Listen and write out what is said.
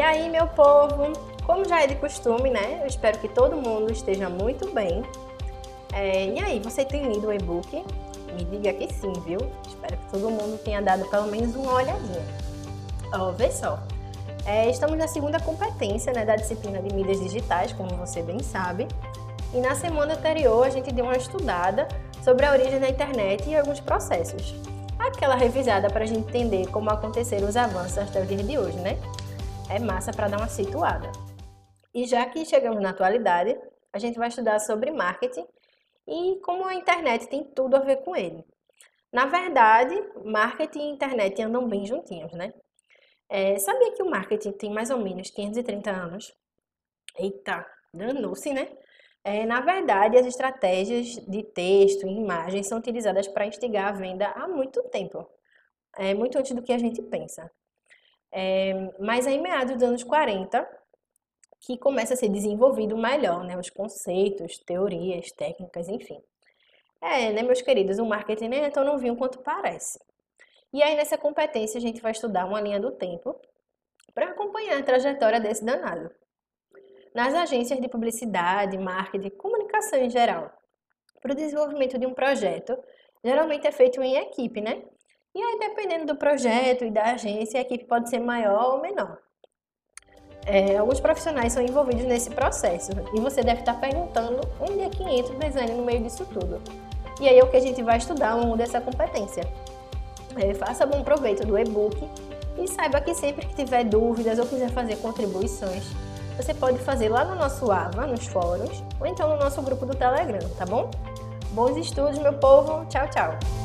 E aí, meu povo, como já é de costume, né? Eu espero que todo mundo esteja muito bem. É, e aí, você tem lido o e-book? Me diga que sim, viu? Espero que todo mundo tenha dado pelo menos uma olhadinha. Ó, vê só. É, estamos na segunda competência né, da disciplina de mídias digitais, como você bem sabe. E na semana anterior a gente deu uma estudada sobre a origem da internet e alguns processos. Aquela revisada para a gente entender como aconteceram os avanços até o dia de hoje, né? É massa para dar uma situada. E já que chegamos na atualidade, a gente vai estudar sobre marketing e como a internet tem tudo a ver com ele. Na verdade, marketing e internet andam bem juntinhos, né? É, sabia que o marketing tem mais ou menos 530 anos? Eita, danou-se, né? É, na verdade, as estratégias de texto e imagem são utilizadas para instigar a venda há muito tempo, é, muito antes do que a gente pensa. É, mas é em meados dos anos 40 que começa a ser desenvolvido melhor, né, os conceitos, teorias, técnicas, enfim. É, né, meus queridos, o marketing nem é tão novinho quanto parece. E aí, nessa competência, a gente vai estudar uma linha do tempo para acompanhar a trajetória desse danado nas agências de publicidade, marketing, comunicação em geral. Para o desenvolvimento de um projeto, geralmente é feito em equipe, né? E aí, dependendo do projeto e da agência, a equipe pode ser maior ou menor. É, alguns profissionais são envolvidos nesse processo e você deve estar perguntando onde é que entra o design no meio disso tudo. E aí é o que a gente vai estudar ao dessa competência. É, faça bom proveito do e-book e saiba que sempre que tiver dúvidas ou quiser fazer contribuições, você pode fazer lá no nosso AVA, nos fóruns, ou então no nosso grupo do Telegram, tá bom? Bons estudos, meu povo. Tchau, tchau.